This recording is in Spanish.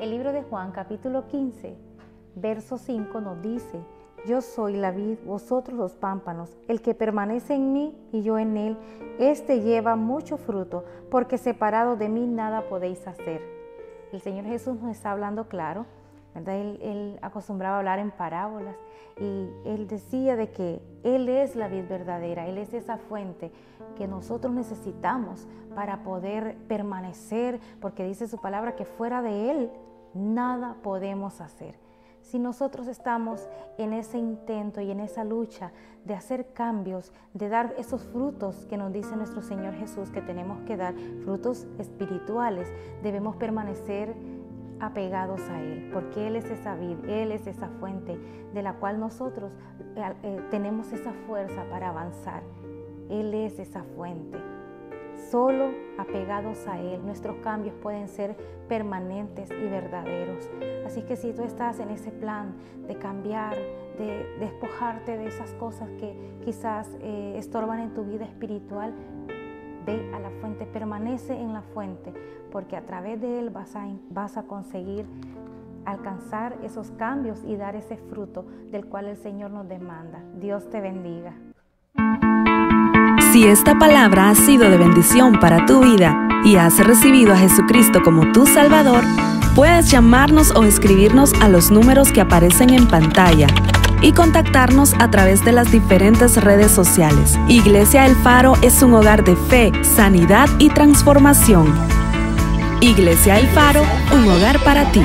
El libro de Juan capítulo 15, verso 5 nos dice, yo soy la vid, vosotros los pámpanos. El que permanece en mí y yo en él, éste lleva mucho fruto, porque separado de mí nada podéis hacer. El Señor Jesús nos está hablando claro, ¿verdad? Él, él acostumbraba a hablar en parábolas y él decía de que Él es la vid verdadera, Él es esa fuente que nosotros necesitamos para poder permanecer, porque dice su palabra que fuera de Él nada podemos hacer. Si nosotros estamos en ese intento y en esa lucha de hacer cambios, de dar esos frutos que nos dice nuestro Señor Jesús que tenemos que dar, frutos espirituales, debemos permanecer apegados a Él, porque Él es esa vid, Él es esa fuente de la cual nosotros eh, eh, tenemos esa fuerza para avanzar. Él es esa fuente. Solo apegados a Él, nuestros cambios pueden ser permanentes y verdaderos. Así que si tú estás en ese plan de cambiar, de despojarte de esas cosas que quizás eh, estorban en tu vida espiritual, ve a la fuente, permanece en la fuente, porque a través de Él vas a, vas a conseguir alcanzar esos cambios y dar ese fruto del cual el Señor nos demanda. Dios te bendiga. Si esta palabra ha sido de bendición para tu vida y has recibido a Jesucristo como tu Salvador, puedes llamarnos o escribirnos a los números que aparecen en pantalla y contactarnos a través de las diferentes redes sociales. Iglesia El Faro es un hogar de fe, sanidad y transformación. Iglesia El Faro, un hogar para ti.